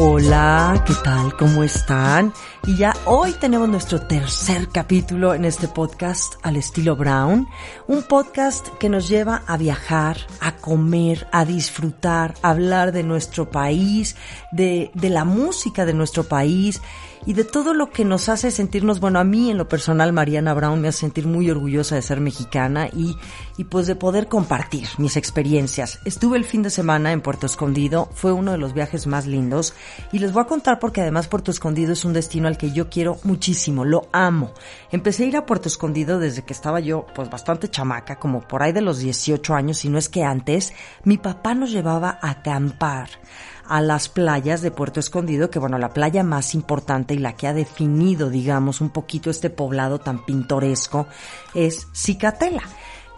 Hola, ¿qué tal? ¿Cómo están? Y ya hoy tenemos nuestro tercer capítulo en este podcast al estilo Brown, un podcast que nos lleva a viajar, a comer, a disfrutar, a hablar de nuestro país, de, de la música de nuestro país y de todo lo que nos hace sentirnos, bueno, a mí en lo personal, Mariana Brown me hace sentir muy orgullosa de ser mexicana y, y pues de poder compartir mis experiencias. Estuve el fin de semana en Puerto Escondido, fue uno de los viajes más lindos y les voy a contar porque además Puerto Escondido es un destino al que yo quiero muchísimo, lo amo. Empecé a ir a Puerto Escondido desde que estaba yo pues bastante chamaca, como por ahí de los 18 años, si no es que antes, mi papá nos llevaba a acampar a las playas de Puerto Escondido, que bueno, la playa más importante y la que ha definido, digamos, un poquito este poblado tan pintoresco es Cicatela.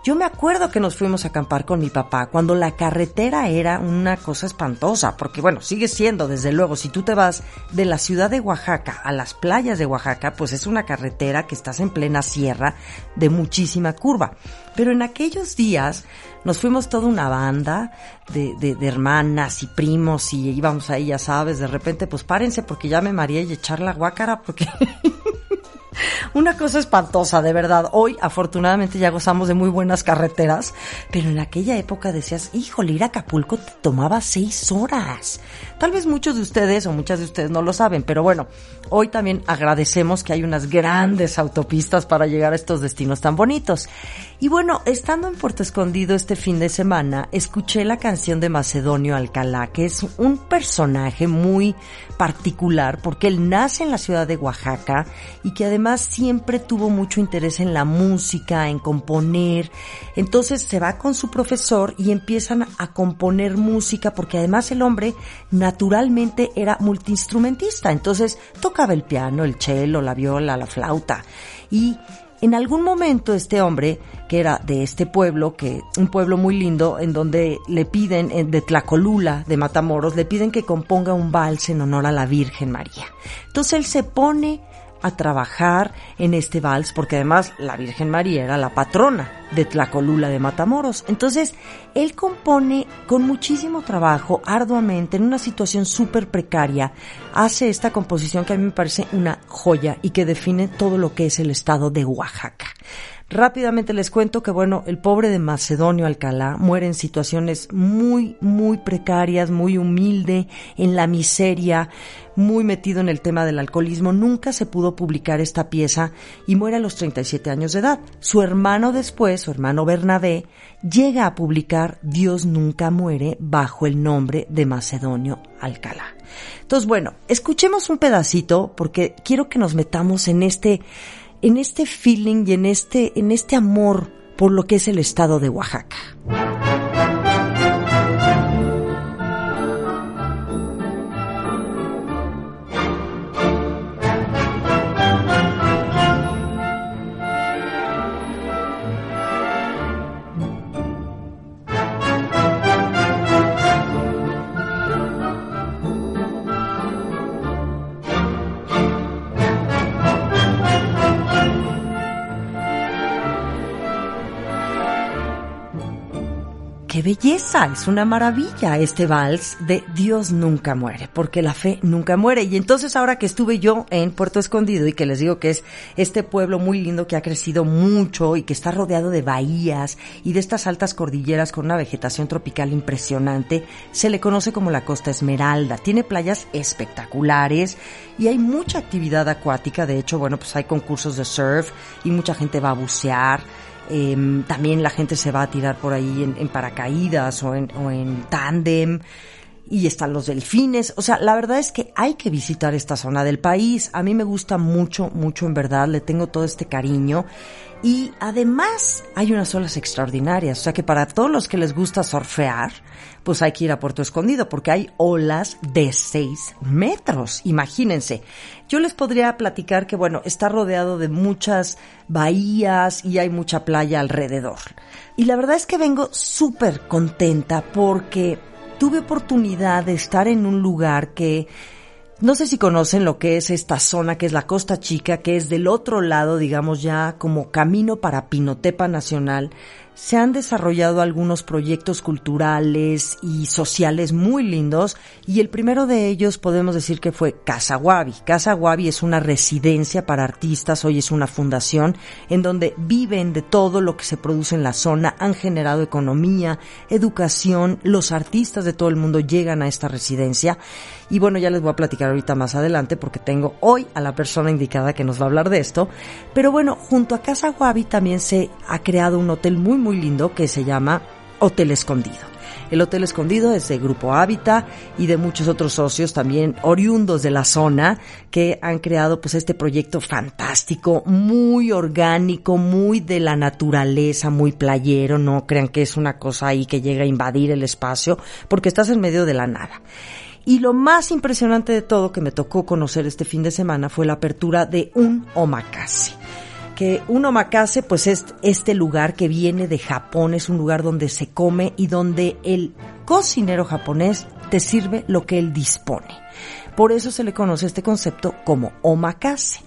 Yo me acuerdo que nos fuimos a acampar con mi papá cuando la carretera era una cosa espantosa, porque bueno, sigue siendo, desde luego, si tú te vas de la ciudad de Oaxaca a las playas de Oaxaca, pues es una carretera que estás en plena sierra de muchísima curva. Pero en aquellos días nos fuimos toda una banda de, de, de, hermanas y primos y íbamos ahí, ya sabes, de repente, pues párense porque ya me maría y echar la guácara porque... Una cosa espantosa, de verdad. Hoy, afortunadamente, ya gozamos de muy buenas carreteras, pero en aquella época decías, híjole, ir a Acapulco te tomaba seis horas. Tal vez muchos de ustedes o muchas de ustedes no lo saben, pero bueno, hoy también agradecemos que hay unas grandes autopistas para llegar a estos destinos tan bonitos. Y bueno, estando en Puerto Escondido este fin de semana, escuché la canción de Macedonio Alcalá, que es un personaje muy particular porque él nace en la ciudad de Oaxaca y que además siempre tuvo mucho interés en la música, en componer. Entonces se va con su profesor y empiezan a componer música porque además el hombre naturalmente era multiinstrumentista. Entonces tocaba el piano, el cello, la viola, la flauta. Y en algún momento este hombre, que era de este pueblo, que un pueblo muy lindo, en donde le piden, de Tlacolula, de Matamoros, le piden que componga un vals en honor a la Virgen María. Entonces él se pone a trabajar en este vals, porque además la Virgen María era la patrona de Tlacolula de Matamoros. Entonces, él compone con muchísimo trabajo, arduamente, en una situación súper precaria, hace esta composición que a mí me parece una joya y que define todo lo que es el estado de Oaxaca. Rápidamente les cuento que, bueno, el pobre de Macedonio Alcalá muere en situaciones muy, muy precarias, muy humilde, en la miseria, muy metido en el tema del alcoholismo. Nunca se pudo publicar esta pieza y muere a los 37 años de edad. Su hermano después, su hermano Bernabé, llega a publicar Dios nunca muere bajo el nombre de Macedonio Alcalá. Entonces, bueno, escuchemos un pedacito porque quiero que nos metamos en este en este feeling y en este, en este amor por lo que es el estado de Oaxaca. Qué belleza, es una maravilla este vals de Dios nunca muere, porque la fe nunca muere. Y entonces ahora que estuve yo en Puerto Escondido y que les digo que es este pueblo muy lindo que ha crecido mucho y que está rodeado de bahías y de estas altas cordilleras con una vegetación tropical impresionante, se le conoce como la Costa Esmeralda. Tiene playas espectaculares y hay mucha actividad acuática. De hecho, bueno, pues hay concursos de surf y mucha gente va a bucear. Eh, también la gente se va a tirar por ahí en, en paracaídas o en, o en tándem. Y están los delfines. O sea, la verdad es que hay que visitar esta zona del país. A mí me gusta mucho, mucho en verdad, le tengo todo este cariño. Y además hay unas olas extraordinarias, o sea que para todos los que les gusta surfear, pues hay que ir a Puerto Escondido porque hay olas de 6 metros, imagínense. Yo les podría platicar que bueno, está rodeado de muchas bahías y hay mucha playa alrededor. Y la verdad es que vengo súper contenta porque tuve oportunidad de estar en un lugar que no sé si conocen lo que es esta zona, que es la Costa Chica, que es del otro lado, digamos ya como camino para Pinotepa Nacional. Se han desarrollado algunos proyectos culturales y sociales muy lindos y el primero de ellos podemos decir que fue Casa Guavi. Casa Guavi es una residencia para artistas, hoy es una fundación en donde viven de todo lo que se produce en la zona, han generado economía, educación, los artistas de todo el mundo llegan a esta residencia y bueno, ya les voy a platicar ahorita más adelante porque tengo hoy a la persona indicada que nos va a hablar de esto. Pero bueno, junto a Casa Guavi también se ha creado un hotel muy muy lindo que se llama Hotel Escondido. El Hotel Escondido es de Grupo Hábitat y de muchos otros socios también oriundos de la zona que han creado pues este proyecto fantástico, muy orgánico, muy de la naturaleza, muy playero, no crean que es una cosa ahí que llega a invadir el espacio porque estás en medio de la nada. Y lo más impresionante de todo que me tocó conocer este fin de semana fue la apertura de un omakase. Que un omakase pues es este lugar que viene de Japón, es un lugar donde se come y donde el cocinero japonés te sirve lo que él dispone. Por eso se le conoce este concepto como omakase.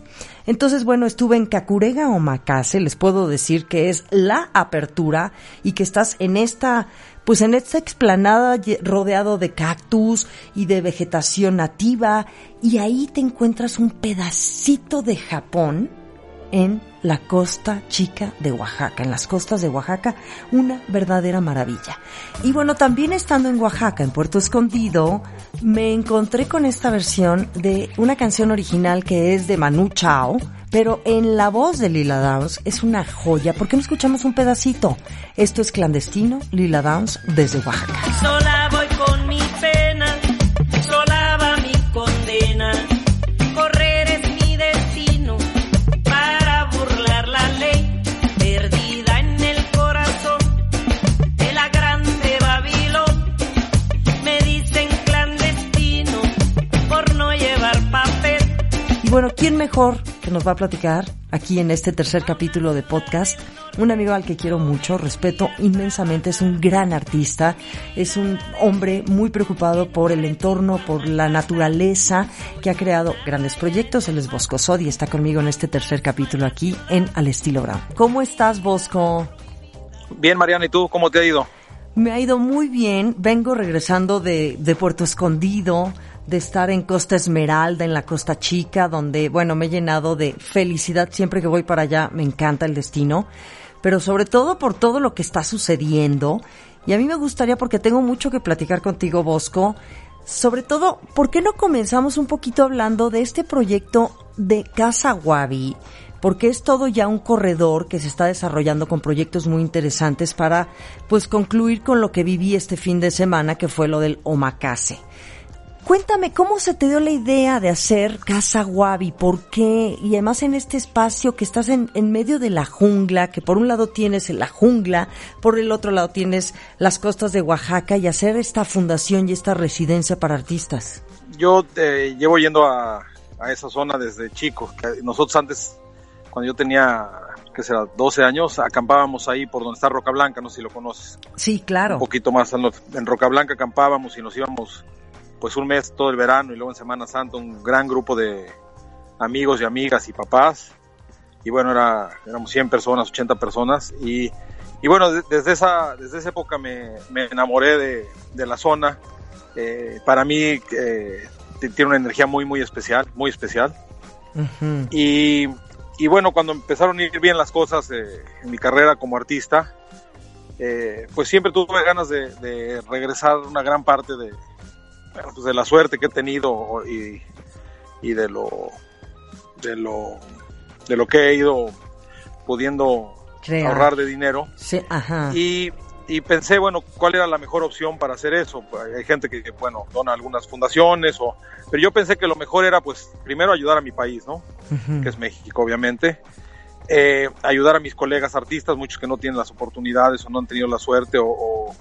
Entonces, bueno, estuve en Kakurega Omakase, les puedo decir que es la apertura y que estás en esta pues en esta explanada rodeado de cactus y de vegetación nativa y ahí te encuentras un pedacito de Japón en la costa chica de Oaxaca, en las costas de Oaxaca, una verdadera maravilla. Y bueno, también estando en Oaxaca, en Puerto Escondido, me encontré con esta versión de una canción original que es de Manu Chao, pero en la voz de Lila Downs es una joya. ¿Por qué no escuchamos un pedacito? Esto es clandestino, Lila Downs desde Oaxaca. Bueno, ¿quién mejor que nos va a platicar aquí en este tercer capítulo de podcast? Un amigo al que quiero mucho, respeto inmensamente, es un gran artista, es un hombre muy preocupado por el entorno, por la naturaleza, que ha creado grandes proyectos. Él es Bosco Sod y está conmigo en este tercer capítulo aquí en Al Estilo Brown. ¿Cómo estás, Bosco? Bien, Mariana, ¿y tú cómo te ha ido? Me ha ido muy bien. Vengo regresando de, de Puerto Escondido, de estar en Costa Esmeralda, en la Costa Chica, donde, bueno, me he llenado de felicidad siempre que voy para allá. Me encanta el destino, pero sobre todo por todo lo que está sucediendo. Y a mí me gustaría, porque tengo mucho que platicar contigo, Bosco, sobre todo, ¿por qué no comenzamos un poquito hablando de este proyecto de Casa Guavi? Porque es todo ya un corredor que se está desarrollando con proyectos muy interesantes para, pues, concluir con lo que viví este fin de semana, que fue lo del Omakase. Cuéntame, ¿cómo se te dio la idea de hacer Casa Guavi? ¿Por qué? Y además en este espacio que estás en, en, medio de la jungla, que por un lado tienes la jungla, por el otro lado tienes las costas de Oaxaca y hacer esta fundación y esta residencia para artistas. Yo eh, llevo yendo a, a, esa zona desde chico. Nosotros antes, cuando yo tenía, qué será, 12 años, acampábamos ahí por donde está Roca Blanca, no sé si lo conoces. Sí, claro. Un poquito más en Roca Blanca acampábamos y nos íbamos pues un mes todo el verano y luego en Semana Santa un gran grupo de amigos y amigas y papás. Y bueno, era, éramos 100 personas, 80 personas. Y, y bueno, desde, esa, desde esa época me, me enamoré de, de, la zona. Eh, para mí eh, tiene una energía muy, muy especial, muy especial. Uh -huh. y, y, bueno, cuando empezaron a ir bien las cosas eh, en mi carrera como artista, eh, pues siempre tuve ganas de, de regresar una gran parte de, pues de la suerte que he tenido y, y, de lo de lo de lo que he ido pudiendo ahorrar de dinero sí, ajá. y y pensé, bueno, ¿cuál era la mejor opción para hacer eso? Pues, hay gente que, bueno, dona algunas fundaciones, o, pero yo pensé que lo mejor era, pues, primero ayudar a mi país, ¿no? Que es México, obviamente. Eh, ayudar a mis colegas artistas, muchos que no tienen las oportunidades o no han tenido la suerte o,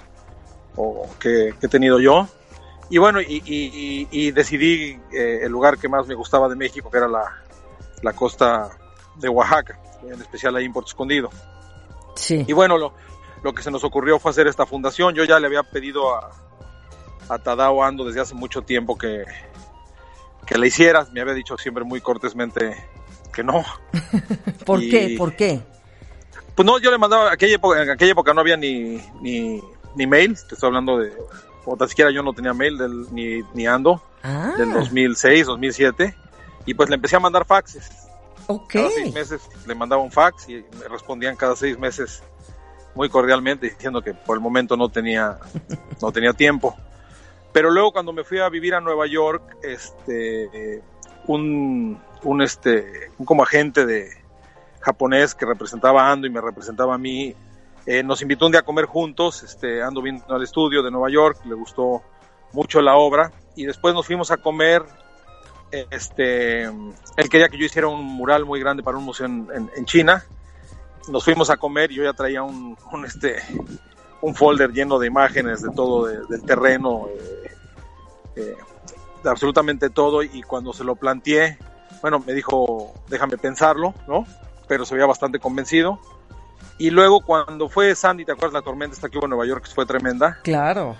o, que, he tenido yo. Y bueno, y, decidí eh, el lugar que más me gustaba de México, que era la, la costa de Oaxaca, en especial ahí en Puerto Escondido. Sí. Y bueno, lo, lo que se nos ocurrió fue hacer esta fundación. Yo ya le había pedido a, a Tadao Ando desde hace mucho tiempo que, que la hicieras. Me había dicho siempre muy cortésmente que no. ¿Por qué? ¿Por qué? Pues no, yo le mandaba, aquella época, en aquella época no había ni, ni, ni mail, te estoy hablando de, o tan siquiera yo no tenía mail del, ni, ni ando, ah. del 2006, 2007, y pues le empecé a mandar faxes. Ok. Cada seis meses le mandaba un fax y me respondían cada seis meses muy cordialmente diciendo que por el momento no tenía, no tenía tiempo. Pero luego cuando me fui a vivir a Nueva York, este, un, un, este, un como agente de japonés que representaba a Ando y me representaba a mí, eh, nos invitó un día a comer juntos, este, Ando vino al estudio de Nueva York, le gustó mucho la obra y después nos fuimos a comer este, él quería que yo hiciera un mural muy grande para un museo en, en China nos fuimos a comer y yo ya traía un, un este un folder lleno de imágenes de todo del terreno eh, eh, de absolutamente todo y cuando se lo planteé bueno me dijo déjame pensarlo no pero se veía bastante convencido y luego cuando fue Sandy te acuerdas la tormenta esta que hubo en Nueva York que fue tremenda claro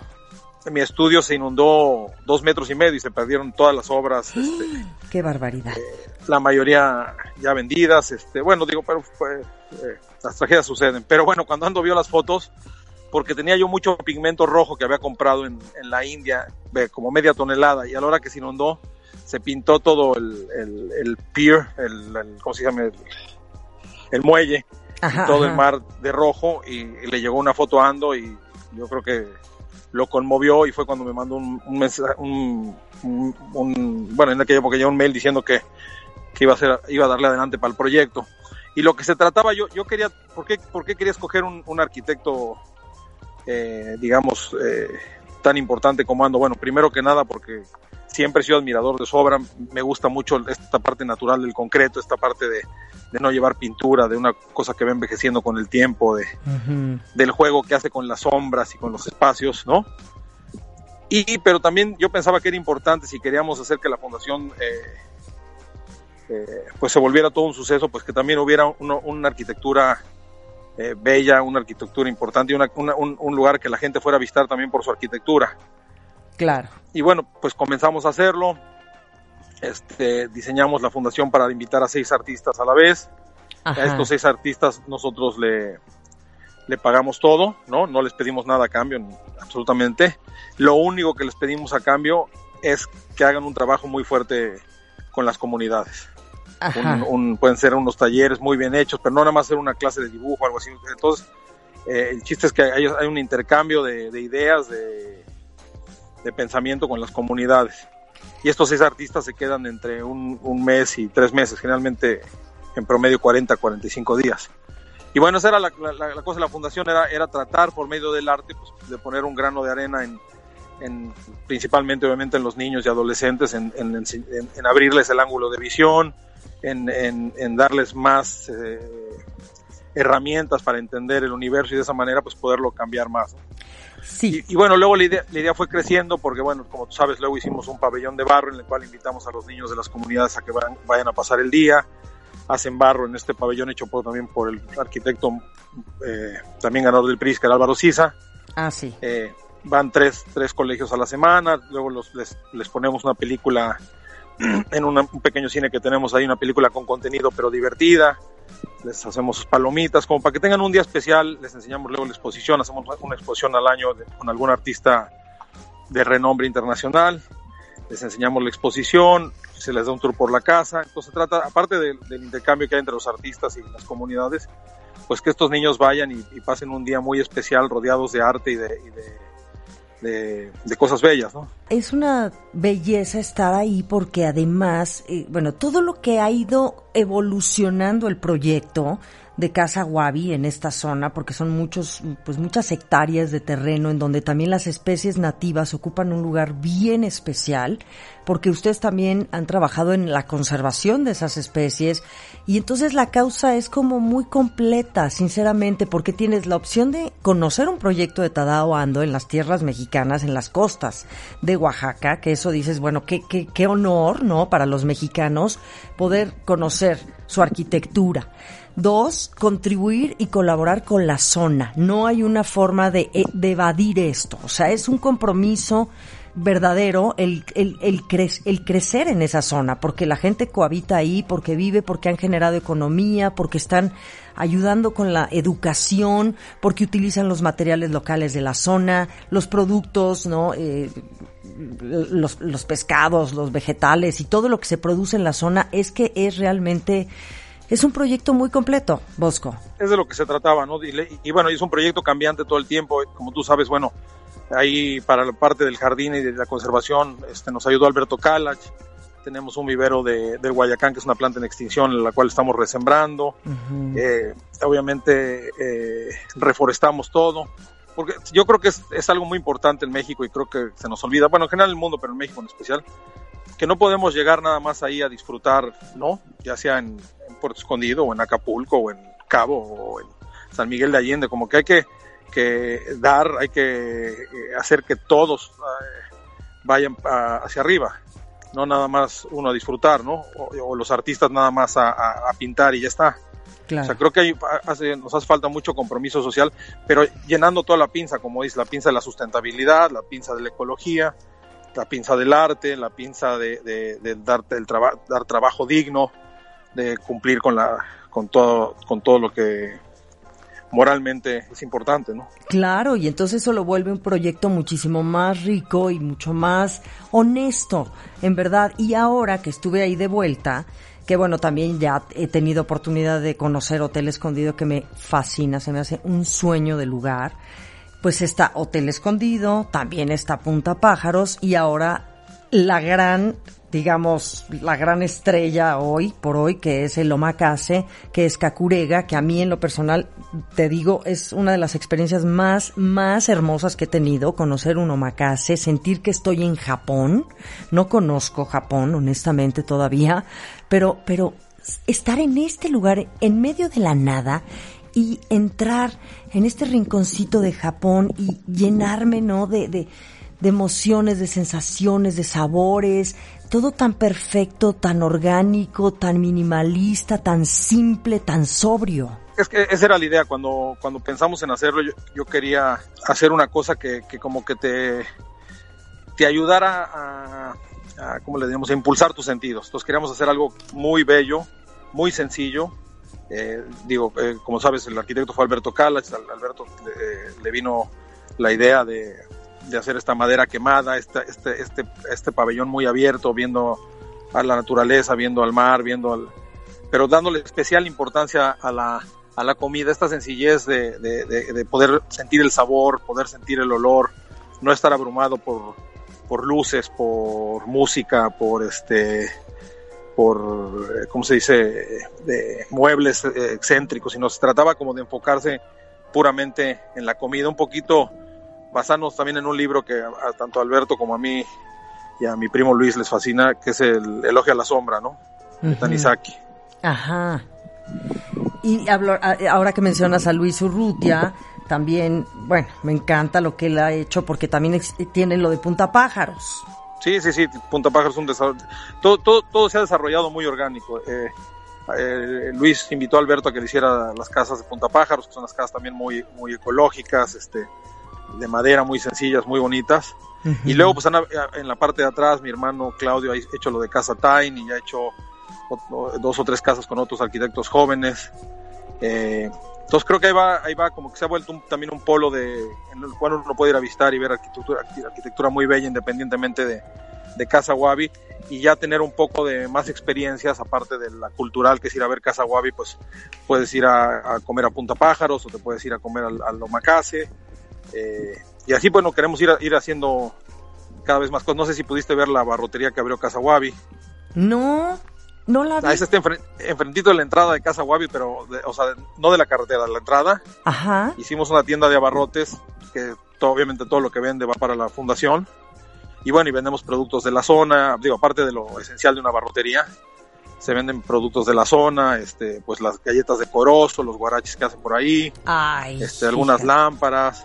mi estudio se inundó dos metros y medio y se perdieron todas las obras. Este, ¡Qué barbaridad! Eh, la mayoría ya vendidas. Este, bueno, digo, pero eh, las tragedias suceden. Pero bueno, cuando Ando vio las fotos, porque tenía yo mucho pigmento rojo que había comprado en, la India, como media tonelada, y a la hora que se inundó, se pintó todo el, el, pier, el, ¿cómo se llama? El, muelle, todo el mar de rojo, y le llegó una foto a Ando y yo creo que lo conmovió y fue cuando me mandó un, un mensaje, un, bueno, en aquella época ya un mail diciendo que, que iba a ser, iba a darle adelante para el proyecto. Y lo que se trataba, yo, yo quería, ¿por qué, por qué quería escoger un, un arquitecto, eh, digamos, eh, tan importante como Ando? Bueno, primero que nada porque siempre he sido admirador de su obra, me gusta mucho esta parte natural del concreto, esta parte de, de no llevar pintura, de una cosa que va envejeciendo con el tiempo, de, del juego que hace con las sombras y con los espacios, ¿no? Y, pero también yo pensaba que era importante si queríamos hacer que la fundación eh, eh, pues se volviera todo un suceso, pues que también hubiera una arquitectura eh, bella, una arquitectura importante y una, un, un, lugar que la gente fuera a visitar también por su arquitectura. Claro. Y bueno, pues comenzamos a hacerlo. Este, diseñamos la fundación para invitar a seis artistas a la vez. A estos seis artistas nosotros le, le pagamos todo, ¿no? No les pedimos nada a cambio, absolutamente. Lo único que les pedimos a cambio es que hagan un trabajo muy fuerte con las comunidades. Pueden ser unos talleres muy bien hechos, pero no nada más ser una clase de dibujo o algo así. Entonces, eh, el chiste es que hay, hay un intercambio de, de ideas, de, de pensamiento con las comunidades y estos seis artistas se quedan entre un, mes y tres meses, generalmente en promedio 40, 45 días. Y bueno, esa era la, cosa de la fundación, era, era tratar por medio del arte pues, de poner un grano de arena en, en, principalmente obviamente en los niños y adolescentes, en, en abrirles el ángulo de visión, en, darles más eh, herramientas para entender el universo y de esa manera pues poderlo cambiar más. Sí. Y, bueno, luego la idea, la idea, fue creciendo porque, bueno, como tú sabes, luego hicimos un pabellón de barro en el cual invitamos a los niños de las comunidades a que vayan, vayan a pasar el día. Hacen barro en este pabellón hecho por, también por el arquitecto, eh, también ganador del PRIS, que era Álvaro Sisa. Ah, sí. Eh, van tres, tres colegios a la semana, luego los, les, les ponemos una película en un pequeño cine que tenemos ahí, una película con contenido pero divertida. Les hacemos palomitas, como para que tengan un día especial, les enseñamos luego la exposición, hacemos una exposición al año con algún artista de renombre internacional, les enseñamos la exposición, se les da un tour por la casa, entonces se trata, aparte del intercambio que hay entre los artistas y las comunidades, pues que estos niños vayan y, pasen un día muy especial rodeados de arte y de, cosas bellas, ¿no? Es una belleza estar ahí porque además, eh, bueno, todo lo que ha ido evolucionando el proyecto de Casa Wabi en esta zona, porque son muchos, pues muchas hectáreas de terreno en donde también las especies nativas ocupan un lugar bien especial, porque ustedes también han trabajado en la conservación de esas especies y entonces la causa es como muy completa, sinceramente, porque tienes la opción de conocer un proyecto de Tadao Ando en las tierras mexicanas, en las costas de Oaxaca, que eso dices, bueno, qué, qué, qué honor, ¿no? Para los mexicanos poder conocer su arquitectura. Dos, contribuir y colaborar con la zona. No hay una forma de, eh, de evadir esto. O sea, es un compromiso verdadero el, el, el, el crecer en esa zona, porque la gente cohabita ahí, porque vive, porque han generado economía, porque están ayudando con la educación, porque utilizan los materiales locales de la zona, los productos, ¿no? Eh, los, los pescados, los vegetales y todo lo que se produce en la zona es que es realmente es un proyecto muy completo, Bosco. Es de lo que se trataba, ¿no? Y, y, bueno, es un proyecto cambiante todo el tiempo. Como tú sabes, bueno, ahí para la parte del jardín y de la conservación este, nos ayudó Alberto Calach. Tenemos un vivero de, del Guayacán, que es una planta en extinción, la cual estamos resembrando. Uh -huh. eh, obviamente eh, reforestamos todo porque yo creo que es, es, algo muy importante en México y creo que se nos olvida, bueno, en general en el mundo, pero en México en especial, que no podemos llegar nada más ahí a disfrutar, ¿no? Ya sea en, en Puerto Escondido o en Acapulco o en Cabo o en San Miguel de Allende, como que hay que, que dar, hay que hacer que todos eh, vayan a, hacia arriba, no nada más uno a disfrutar, ¿no? O, o los artistas nada más a, a, a pintar y ya está. Claro. O sea, creo que hay, hace, nos hace falta mucho compromiso social, pero llenando toda la pinza, como dice, la pinza de la sustentabilidad, la pinza de la ecología, la pinza del arte, la pinza de, de, de dar, traba, dar trabajo digno, de cumplir con, la, con, todo, con todo lo que moralmente es importante, ¿no? Claro, y entonces eso lo vuelve un proyecto muchísimo más rico y mucho más honesto, en verdad. Y ahora que estuve ahí de vuelta, que bueno, también ya he tenido oportunidad de conocer Hotel Escondido que me fascina, se me hace un sueño de lugar. Pues está Hotel Escondido, también está Punta Pájaros y ahora la gran, digamos, la gran estrella hoy, por hoy, que es el Omakase, que es Kakurega, que a mí en lo personal, te digo, es una de las experiencias más, más hermosas que he tenido, conocer un Omakase, sentir que estoy en Japón. No conozco Japón, honestamente, todavía, pero, pero estar en este lugar, en medio de la nada, y entrar en este rinconcito de Japón y llenarme, ¿no? De, de, de emociones, de sensaciones, de sabores, todo tan perfecto, tan orgánico, tan minimalista, tan simple, tan sobrio. Es que esa era la idea, cuando, cuando pensamos en hacerlo, yo, yo quería hacer una cosa que, que, como que te, te ayudara a, ¿cómo le digamos?, a impulsar tus sentidos. Entonces queríamos hacer algo muy bello, muy sencillo, eh, digo, eh, como sabes, el arquitecto fue Alberto Calach, Alberto eh, le vino la idea de, de, hacer esta madera quemada, este, este, este, este pabellón muy abierto, viendo a la naturaleza, viendo al mar, viendo al... pero dándole especial importancia a la, a la comida, esta sencillez de, de, de, poder sentir el sabor, poder sentir el olor, no estar abrumado por, por luces, por música, por este por, ¿cómo se dice?, de muebles excéntricos, sino se trataba como de enfocarse puramente en la comida, un poquito basarnos también en un libro que a, tanto a Alberto como a mí y a mi primo Luis les fascina, que es el Elogio a la Sombra, ¿no? Uh -huh. De Tanizaki. Ajá. Y hablo, ahora que mencionas a Luis Urrutia, también, bueno, me encanta lo que él ha hecho porque también tiene lo de Punta Pájaros. Sí, sí, sí, Punta Pájaros es un desarrollo. Todo, todo, todo se ha desarrollado muy orgánico. Eh, eh, Luis invitó a Alberto a que le hiciera las casas de Punta Pájaros, que son las casas también muy, muy ecológicas, este, de madera, muy sencillas, muy bonitas. Uh -huh. Y luego, pues en la parte de atrás, mi hermano Claudio ha hecho lo de Casa Tain y ya ha hecho dos o tres casas con otros arquitectos jóvenes. Eh, entonces creo que ahí va, ahí va como que se ha vuelto también un polo de, en el cual uno puede ir a visitar y ver arquitectura, arquitectura muy bella independientemente de, de Casa Wabi y ya tener un poco de más experiencias aparte de la cultural que es ir a ver Casa Wabi pues puedes ir a, a comer a Punta Pájaros o te puedes ir a comer al, al Omakase eh, y así bueno queremos ir, ir haciendo cada vez más cosas. No sé si pudiste ver la barrotería que abrió Casa Wabi. No No la vi. Ah, ese está enfren- enfrentito de la entrada de Casa Wabi, pero, de- o sea, no de la carretera, de la entrada. Ajá. Hicimos una tienda de abarrotes, que to- obviamente todo lo que vende va para la fundación. Y bueno, y vendemos productos de la zona, digo, aparte de lo esencial de una barrotería, se venden productos de la zona, este, pues las galletas de corozo, los guaraches que hacen por ahí, Ay. este, algunas lámparas,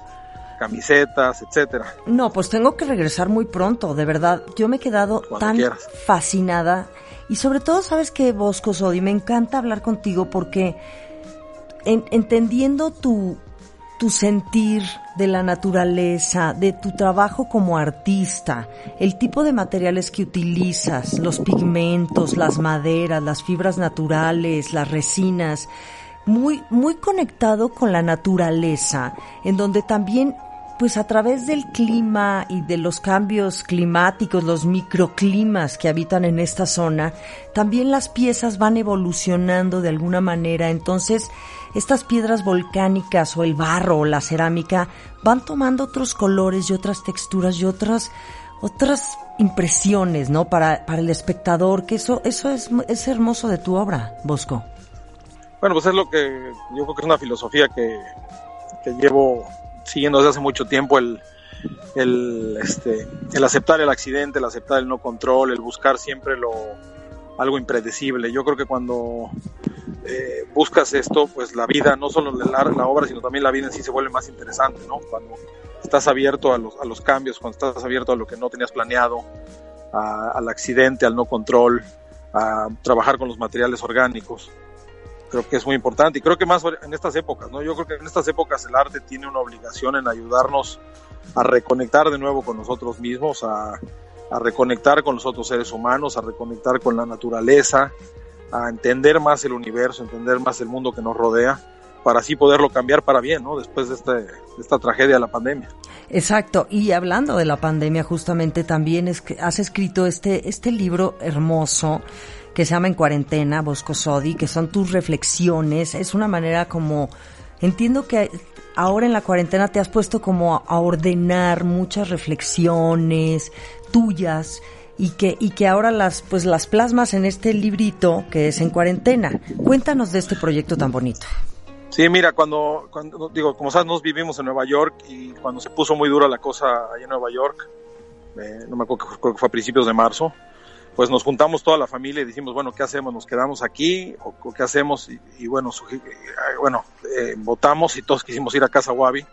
camisetas, etcétera. No, pues tengo que regresar muy pronto, de verdad. Yo me he quedado Cuando tan quieras. fascinada. Y sobre todo, ¿sabes qué, Bosco Sodi? Me encanta hablar contigo porque en- entendiendo tu, tu sentir de la naturaleza, de tu trabajo como artista, el tipo de materiales que utilizas, los pigmentos, las maderas, las fibras naturales, las resinas, muy, muy conectado con la naturaleza, en donde también, pues a través del clima y de los cambios climáticos, los microclimas que habitan en esta zona, también las piezas van evolucionando de alguna manera. Entonces, estas piedras volcánicas o el barro o la cerámica van tomando otros colores y otras texturas y otras otras impresiones, ¿no? Para, para el espectador, que eso, eso es, es hermoso de tu obra, Bosco. Bueno, pues es lo que yo creo que es una filosofía que, que llevo siguiendo desde hace mucho tiempo, el, el, este, el aceptar el accidente, el aceptar el no control, el buscar siempre lo algo impredecible. Yo creo que cuando eh, buscas esto, pues la vida, no solo la, obra, sino también la vida en sí se vuelve más interesante, ¿no? Cuando estás abierto a los, a los cambios, cuando estás abierto a lo que no tenías planeado, al accidente, al no control, a trabajar con los materiales orgánicos creo que es muy importante y creo que más en estas épocas, ¿no? Yo creo que en estas épocas el arte tiene una obligación en ayudarnos a reconectar de nuevo con nosotros mismos, a, a reconectar con los otros seres humanos, a reconectar con la naturaleza, a entender más el universo, entender más el mundo que nos rodea, para así poderlo cambiar para bien, ¿no? Después de, este, esta tragedia de la pandemia. Exacto, y hablando de la pandemia, justamente también es que has escrito este, este libro hermoso que se llama En Cuarentena, Bosco Sodi, que son tus reflexiones. Es una manera como, entiendo que ahora en la cuarentena te has puesto como a ordenar muchas reflexiones tuyas y que, y que ahora las, pues las plasmas en este librito que es En Cuarentena. Cuéntanos de este proyecto tan bonito. Sí, mira, cuando, cuando digo, como sabes, nos vivimos en Nueva York y cuando se puso muy dura la cosa allá en Nueva York, eh, no me acuerdo, creo que fue a principios de marzo, pues nos juntamos toda la familia y dijimos, bueno, ¿qué hacemos? ¿Nos quedamos aquí o, o qué hacemos? Y, y bueno, bueno eh, votamos y todos quisimos ir a Casa Wabi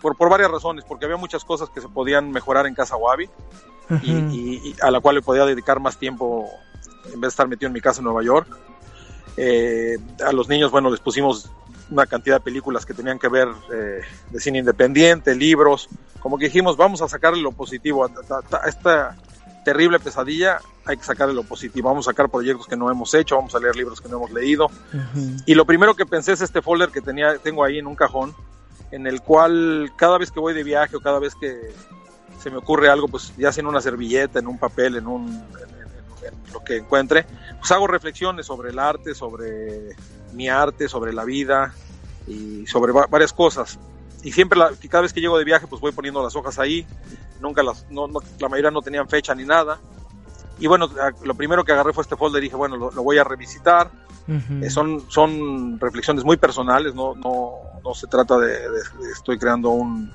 por, por varias razones, porque había muchas cosas que se podían mejorar en Casa Wabi uh -huh. y, y, y, a la cual le podía dedicar más tiempo en vez de estar metido en mi casa en Nueva York. Eh, a los niños, bueno, les pusimos una cantidad de películas que tenían que ver eh, de cine independiente, libros, como que dijimos, vamos a sacarle lo positivo a, a, a esta terrible pesadilla, hay que sacarle lo positivo, vamos a sacar proyectos que no hemos hecho, vamos a leer libros que no hemos leído. Uh -huh. Y lo primero que pensé es este folder que tenía, tengo ahí en un cajón, en el cual cada vez que voy de viaje o cada vez que se me ocurre algo, pues ya sea en una servilleta, en un papel, en un en, en, en lo que encuentre, pues hago reflexiones sobre el arte, sobre mi arte, sobre la vida y sobre va varias cosas. Y siempre, la, cada vez que llego de viaje, pues voy poniendo las hojas ahí. Nunca las, no, no, la mayoría no tenían fecha ni nada. Y bueno, lo primero que agarré fue este folder y dije, bueno, lo, lo voy a revisitar. Uh -huh. eh, son, son reflexiones muy personales, no, no, no se trata de, de, de, estoy creando un,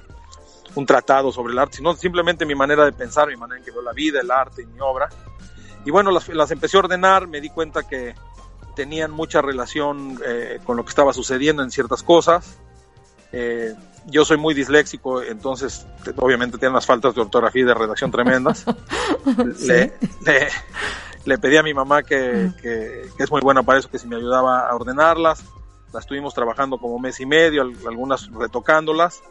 un tratado sobre el arte, sino simplemente mi manera de pensar, mi manera en que veo la vida, el arte y mi obra. Y bueno, las, las empecé a ordenar, me di cuenta que tenían mucha relación eh, con lo que estaba sucediendo en ciertas cosas. Eh, yo soy muy disléxico, entonces obviamente tienen las faltas de ortografía y de redacción tremendas. ¿Sí? le, le, le, pedí a mi mamá que, que, que, es muy buena para eso, que si me ayudaba a ordenarlas. Las estuvimos trabajando como mes y medio, algunas retocándolas.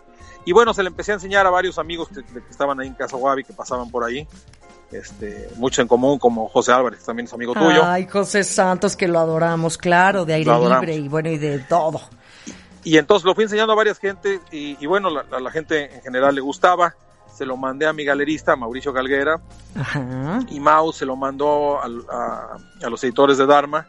Y bueno, se le empecé a enseñar a varios amigos que, que estaban ahí en Casa Guavi, que pasaban por ahí. Este, mucho en común, como José Álvarez, que también es amigo tuyo. Ay, José Santos, que lo adoramos, claro, de aire libre y bueno, y de todo. Y entonces lo fui enseñando a varias gente y, y bueno, la, la, gente en general le gustaba. Se lo mandé a mi galerista, Mauricio Galguera, Ajá. y Mau se lo mandó a, a, a, los editores de Dharma.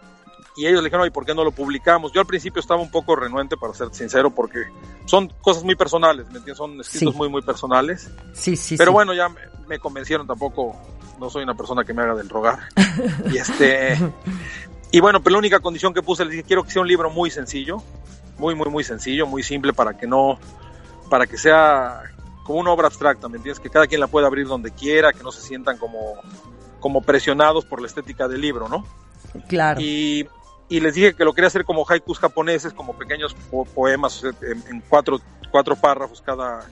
Y ellos le dijeron, ¿y por qué no lo publicamos? Yo al principio estaba un poco renuente, para ser sincero, porque son cosas muy personales, ¿me entiendes? Son escritos sí. muy, muy personales. Sí, sí, Pero sí. bueno, ya me, me, convencieron, tampoco, no soy una persona que me haga del rogar. y este, y bueno, pero la única condición que puse, le dije, quiero que sea un libro muy sencillo, muy, muy, muy sencillo, muy simple para que no, para que sea como una obra abstracta, ¿me entiendes? Que cada quien la pueda abrir donde quiera, que no se sientan como, como presionados por la estética del libro, ¿no? Claro. Y, y les dije que lo quería hacer como haikus japoneses, como pequeños po- poemas en, en cuatro, cuatro párrafos cada,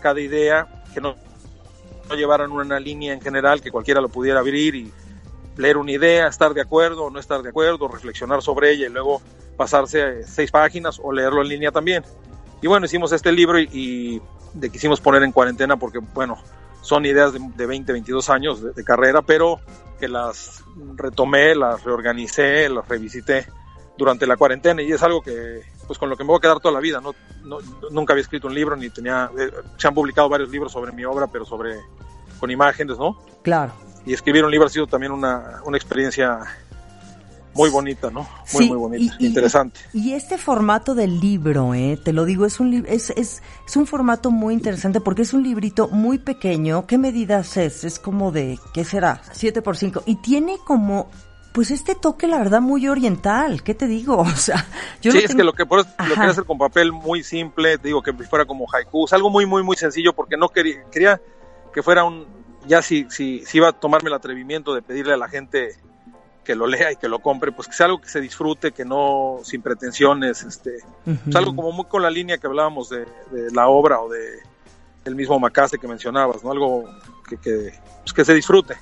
cada idea, que no, no llevaran una línea en general, que cualquiera lo pudiera abrir y leer una idea, estar de acuerdo o no estar de acuerdo, reflexionar sobre ella y luego pasarse seis páginas o leerlo en línea también. Y bueno, hicimos este libro y, y le quisimos poner en cuarentena porque, bueno, son ideas de, de 20, 22 años de, de carrera, pero que las retomé, las reorganicé, las revisité durante la cuarentena y es algo que, pues con lo que me voy a quedar toda la vida. No, no- nunca había escrito un libro ni tenía, eh, se han publicado varios libros sobre mi obra, pero sobre, con imágenes, ¿no? Claro. Y escribir un libro ha sido también una, una experiencia muy bonita, ¿no? Muy, Sí, muy bonita, y- interesante. Y este formato del libro, eh, te lo digo, es un, es, es, es un formato muy interesante porque es un librito muy pequeño. ¿Qué medidas es? Es como de, ¿qué será? 7 por 5 Y tiene como, pues este toque, la verdad, muy oriental. ¿Qué te digo? O sea, yo sí, no es tengo- que lo que por eso lo quería hacer con papel muy simple, te digo que fuera como haikus, algo muy muy muy sencillo porque no quería quería que fuera un ya si si si iba a tomarme el atrevimiento de pedirle a la gente que lo lea y que lo compre, pues que sea algo que se disfrute, que no sin pretensiones, este, es algo como muy con la línea que hablábamos de, de la obra o de el mismo Macase que mencionabas, ¿no? Algo que que, pues que se disfrute.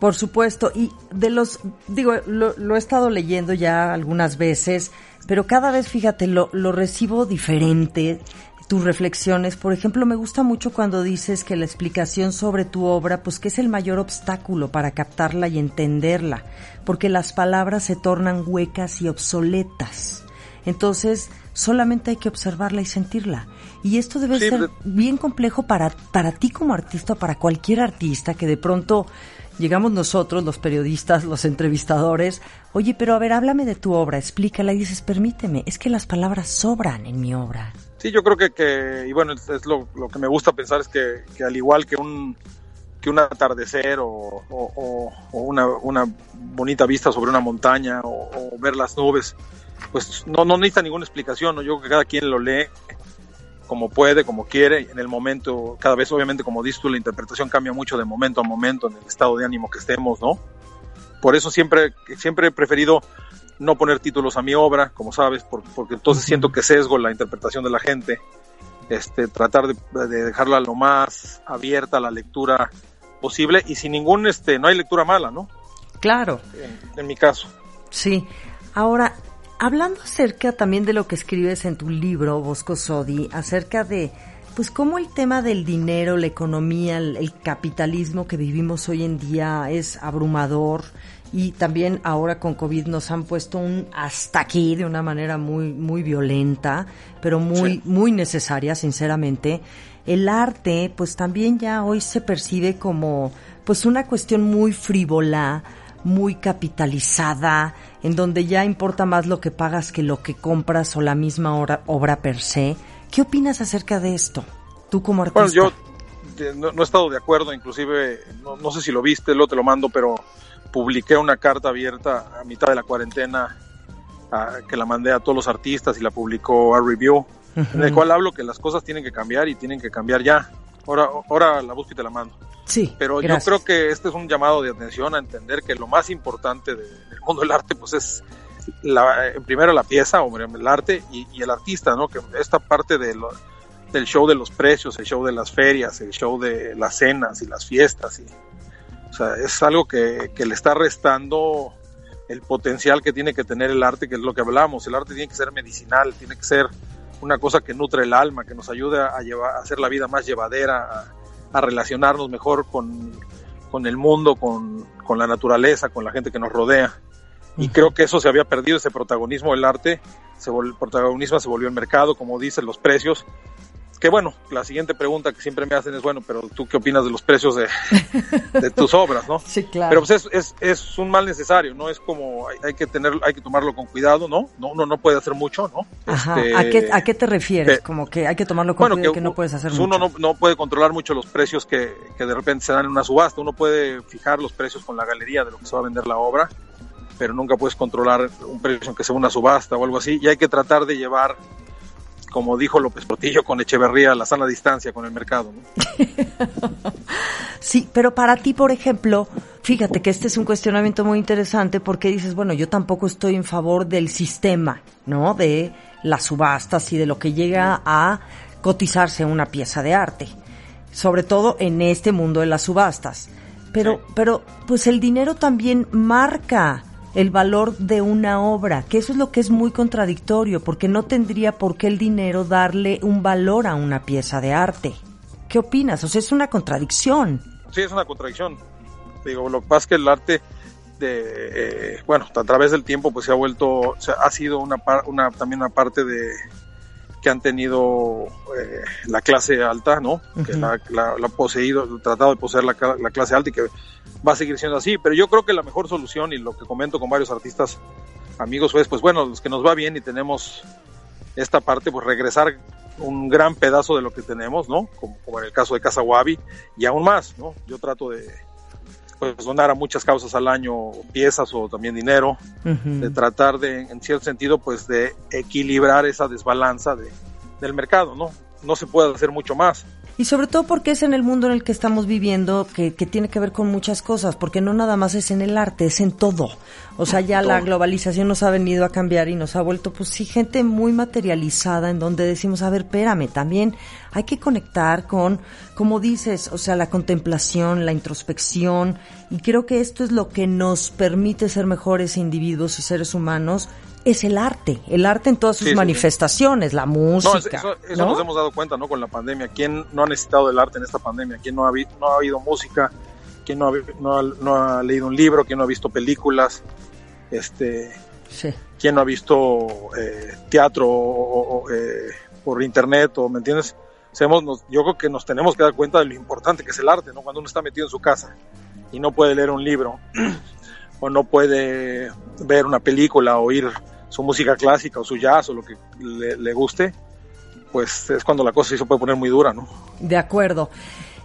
Por supuesto, y de los, digo, lo, lo he estado leyendo ya algunas veces, pero cada vez, fíjate, lo, lo recibo diferente, tus reflexiones. Por ejemplo, me gusta mucho cuando dices que la explicación sobre tu obra, pues que es el mayor obstáculo para captarla y entenderla, porque las palabras se tornan huecas y obsoletas. Entonces, solamente hay que observarla y sentirla. Y esto debe Sí, ser bien complejo para, para ti como artista, para cualquier artista que de pronto llegamos nosotros, los periodistas, los entrevistadores, oye, pero a ver, háblame de tu obra, explícala y dices, permíteme, es que las palabras sobran en mi obra. Sí, yo creo que, que y bueno, es, lo, lo que me gusta pensar es que, que al igual que un que un atardecer o, o- o- o una, una bonita vista sobre una montaña o, o ver las nubes, pues no, no necesita ninguna explicación, ¿no? yo creo que cada quien lo lee como puede, como quiere, en el momento, cada vez obviamente como dices tú, la interpretación cambia mucho de momento a momento en el estado de ánimo que estemos, ¿no? Por eso siempre, siempre he preferido no poner títulos a mi obra, como sabes, por- porque entonces siento que sesgo la interpretación de la gente. Este, tratar de, de dejarla lo más abierta a la lectura posible y sin ningún, este, no hay lectura mala, ¿no? Claro, En, en mi caso. sí. Ahora, hablando acerca también de lo que escribes en tu libro, Bosco Sodi, acerca de, pues, cómo el tema del dinero, la economía, el, el capitalismo que vivimos hoy en día es abrumador y también ahora con COVID nos han puesto un hasta aquí de una manera muy, muy violenta, pero muy, Sí. muy necesaria, sinceramente. El arte, pues también ya hoy se percibe como, pues una cuestión muy frívola, muy capitalizada, en donde ya importa más lo que pagas que lo que compras o la misma obra, obra per se. ¿Qué opinas acerca de esto? Tú como artista. Bueno, yo no, no he estado de acuerdo, inclusive, no, no sé si lo viste, luego te lo mando, pero publiqué una carta abierta a mitad de la cuarentena a- que la mandé a todos los artistas y la publicó a Review, en el cual hablo que las cosas tienen que cambiar y tienen que cambiar ya. Ahora, ahora la busco y te la mando. Sí, Pero gracias. yo creo que este es un llamado de atención a entender que lo más importante de- del mundo del arte, pues es la, eh, primero la pieza o el arte y, y el artista, ¿no? Que esta parte de lo- del show de los precios, el show de las ferias, el show de las cenas y las fiestas, y, sea, es algo que, que le está restando el potencial que tiene que tener el arte, que es lo que hablamos. El arte tiene que ser medicinal, tiene que ser una cosa que nutre el alma, que nos ayude a, llevar, a hacer la vida más llevadera, a, a relacionarnos mejor con, con el mundo, con, con la naturaleza, con la gente que nos rodea. Y creo que eso se había perdido, ese protagonismo del arte, se el protagonismo se volvió el mercado, como dicen los precios. Que bueno, la siguiente pregunta que siempre me hacen es, bueno, pero tú qué opinas de los precios de, de tus obras, ¿no? Sí, claro. Pero pues es, es, es un mal necesario, ¿no? Es como, hay, hay que tener, hay que tomarlo con cuidado, ¿no? No, uno no puede hacer mucho, ¿no? Ajá. Este, ¿A, qué, ¿A qué te refieres? eh, Como que hay que tomarlo con cuidado, que, no u- puedes hacer pues mucho. uno no, no puede controlar mucho los precios que, que de repente se dan en una subasta, uno puede fijar los precios con la galería de lo que se va a vender la obra, pero nunca puedes controlar un precio que sea una subasta o algo así, y hay que tratar de llevar, como dijo López Portillo con Echeverría, la sana distancia con el mercado. sí, pero para ti, por ejemplo, fíjate que este es un cuestionamiento muy interesante porque dices, bueno, yo tampoco estoy en favor del sistema, ¿no? De las subastas y de lo que llega a cotizarse una pieza de arte, sobre todo en este mundo de las subastas. Pero, pero, pues el dinero también marca el valor de una obra, que eso es lo que es muy contradictorio, porque no tendría por qué el dinero darle un valor a una pieza de arte. ¿Qué opinas? O sea, es una contradicción. Sí, es una contradicción. Digo, lo que pasa es que el arte, de, eh, bueno, a través del tiempo, pues se ha vuelto, o ha sido una, una también una parte de, que han tenido eh, la clase alta, ¿no? Que la, ha poseído, tratado de poseer la, la, clase alta y que va a seguir siendo así. Pero yo creo que la mejor solución, y lo que comento con varios artistas amigos, es, pues bueno, los que nos va bien y tenemos esta parte, pues regresar un gran pedazo de lo que tenemos, ¿no? Como, como en el caso de Casa Wabi, y aún más, ¿no? Yo trato de, pues donar a muchas causas al año piezas o también dinero, de tratar de, en cierto sentido, pues de equilibrar esa desbalanza de, del mercado, ¿no? No se puede hacer mucho más. Y sobre todo porque es en el mundo en el que estamos viviendo que, que, tiene que ver con muchas cosas, porque no nada más es en el arte, es en todo. O sea, ya la globalización nos ha venido a cambiar y nos ha vuelto, pues sí, gente muy materializada en donde decimos, a ver, espérame, también hay que conectar con, como dices, o sea, la contemplación, la introspección, y creo que esto es lo que nos permite ser mejores individuos y seres humanos es el arte, el arte en todas sus manifestaciones, la música. No, eso, nos hemos dado cuenta, ¿no? Con la pandemia. ¿Quién no ha necesitado el arte en esta pandemia? ¿Quién no ha, no ha oído música? ¿Quién no ha, no, ha, leído un libro? ¿Quién no ha visto películas? Este, sí. ¿Quién no ha visto eh, teatro o, eh, por internet? O, ¿Me entiendes? yo creo que nos tenemos que dar cuenta de lo importante que es el arte, ¿no? Cuando uno está metido en su casa y no puede leer un libro o no puede ver una película o oír su música clásica o su jazz o lo que le, guste, pues es cuando la cosa se puede poner muy dura, ¿no? De acuerdo.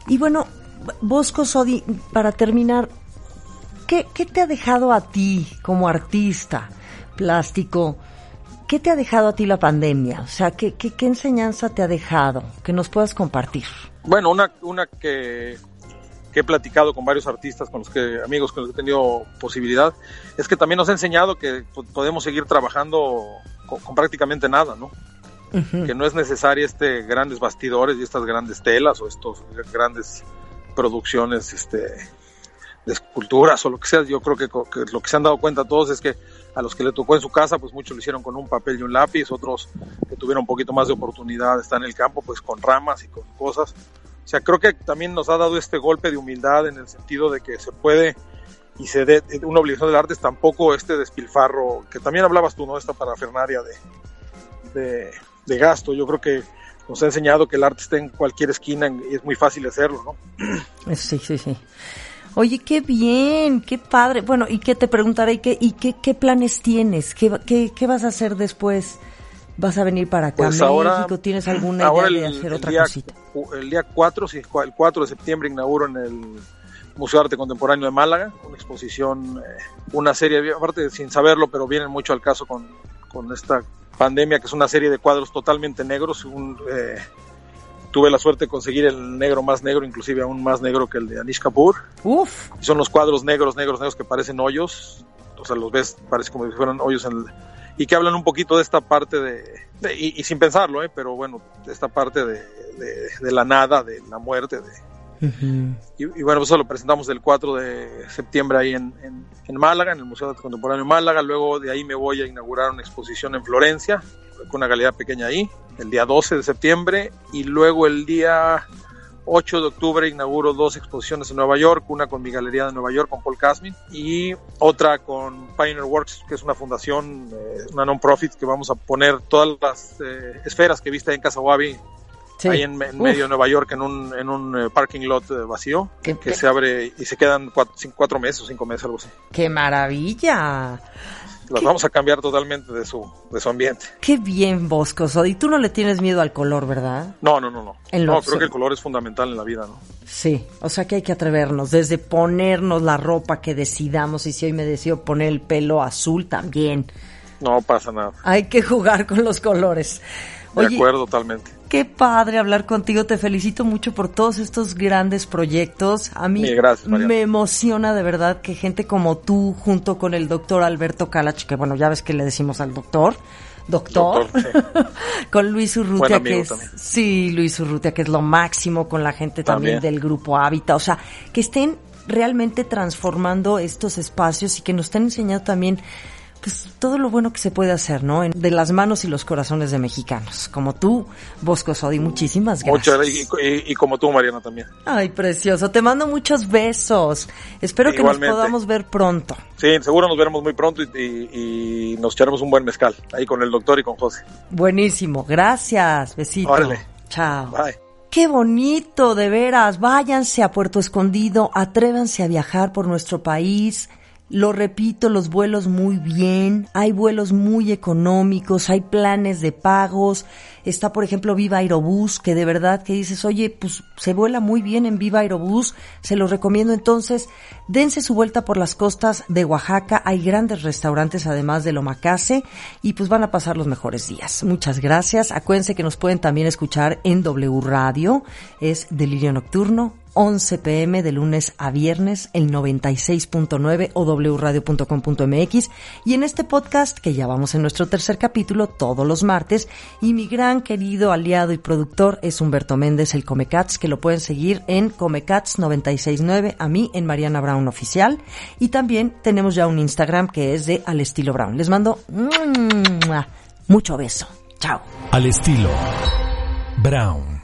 Y bueno, Bosco Sodi, para terminar, ¿qué, ¿qué, te ha dejado a ti como artista plástico? ¿Qué te ha dejado a ti la pandemia? O sea, ¿qué, qué, qué enseñanza te ha dejado que nos puedas compartir? Bueno, una, una que que he platicado con varios artistas, con los que amigos con los que he tenido posibilidad, es que también nos ha enseñado que podemos seguir trabajando con, prácticamente nada, ¿no? Que no es necesario este grandes bastidores y estas grandes telas o estos grandes producciones este, de esculturas o lo que sea. Yo creo que, lo que se han dado cuenta todos es que a los que le tocó en su casa, pues muchos lo hicieron con un papel y un lápiz, otros que tuvieron un poquito más de oportunidad de estar en el campo, pues con ramas y con cosas. O sea, creo que también nos ha dado este golpe de humildad en el sentido de que se puede y se dé una obligación del arte, tampoco este despilfarro, que también hablabas tú, ¿no? Esta parafernaria de, de, gasto. Yo creo que nos ha enseñado que el arte está en cualquier esquina y es muy fácil hacerlo, ¿no? Sí, sí, sí. Oye, qué bien, qué padre. Bueno, ¿y qué te preguntaré? ¿Y qué, y qué, qué planes tienes? ¿Qué, qué, qué vas a hacer después? ¿Vas a venir para acá pues México? ¿Tienes alguna idea de hacer otra cosita? El día 4, sí, el 4 de septiembre inauguro en el Museo de Arte Contemporáneo de Málaga, una exposición, eh, una serie, aparte sin saberlo, pero vienen mucho al caso con, con esta pandemia, que es una serie de cuadros totalmente negros. eh, tuve la suerte de conseguir el negro más negro, inclusive aún más negro que el de Anish Kapoor. Uf. son los cuadros negros, negros, negros que parecen hoyos. O sea, los ves, parece como si fueran hoyos en el, y que hablan un poquito de esta parte de, y, sin pensarlo, ¿eh? pero bueno, de esta parte de, de, la nada, de la muerte. De, y, bueno, pues eso lo presentamos el 4 de septiembre ahí en, en, Málaga, en el Museo Contemporáneo de Málaga. Luego de ahí me voy a inaugurar una exposición en Florencia, con una galería pequeña ahí, el día 12 de septiembre. Y luego el día 8 de octubre inauguro dos exposiciones en Nueva York, una con mi galería de Nueva York con Paul Casmin y otra con Pioneer Works, que es una fundación, eh, una non-profit que vamos a poner todas las eh, esferas que viste en Casa Wabi Sí. ahí en, medio de Nueva York, en un, en un eh, parking lot vacío, Qué que se abre y se quedan cuatro, cinco- cuatro meses o cinco meses, algo así. ¡Qué maravilla! Las ¿Qué? vamos a cambiar totalmente de su, de su ambiente. ¡Qué bien, Bosco! Y tú no le tienes miedo al color, ¿verdad? No, no, no, no. En No, creo que el color es fundamental en la vida, ¿no? Sí, o sea que hay que atrevernos, desde ponernos la ropa que decidamos, y si hoy me decido poner el pelo azul también. No pasa nada. Hay que jugar con los colores. De acuerdo, totalmente. Qué padre hablar contigo, te felicito mucho por todos estos grandes proyectos. A mí gracias, me emociona de verdad que gente como tú, junto con el doctor Alberto Calach, que bueno, ya ves que le decimos al doctor, doctor, Doctor, con Luis Urrutia, que es, también. sí, Luis Urrutia, que es lo máximo, con la gente también, También. del grupo Hábitat, o sea, que estén realmente transformando estos espacios y que nos estén enseñando también pues todo lo bueno que se puede hacer, ¿no? En- de las manos y los corazones de mexicanos, como tú, Bosco Sodi, muchísimas gracias. Muchas y, y- y como tú, Mariana, también. Ay, precioso, te mando muchos besos. Espero que nos podamos ver pronto. Sí, seguro nos veremos muy pronto y nos echaremos un buen mezcal ahí con el doctor y con José. Buenísimo, gracias, besito. Órale. Chao. Bye. Qué bonito, de veras. Váyanse a Puerto Escondido, atrévanse a viajar por nuestro país. Lo repito, los vuelos muy bien, hay vuelos muy económicos, hay planes de pagos. Está, por ejemplo, Viva Aerobús, que de verdad que dices, oye, pues se vuela muy bien en Viva Aerobús, se los recomiendo. Entonces, dense su vuelta por las costas de Oaxaca, hay grandes restaurantes además de Lomacase y pues van a pasar los mejores días. Muchas gracias. Acuérdense que nos pueden también escuchar en W Radio, es Delirio Nocturno. 11 pm de lunes a viernes, el 96.9 o wradio.com.mx y en este podcast que ya vamos en nuestro tercer capítulo todos los martes y mi gran querido aliado y productor es Humberto Méndez, el Comecats, que lo pueden seguir en Comecats 969, a mí en Mariana Brown Oficial y también tenemos ya un Instagram que es de Al Estilo Brown. Les mando mucho beso. Chao. Al estilo Brown.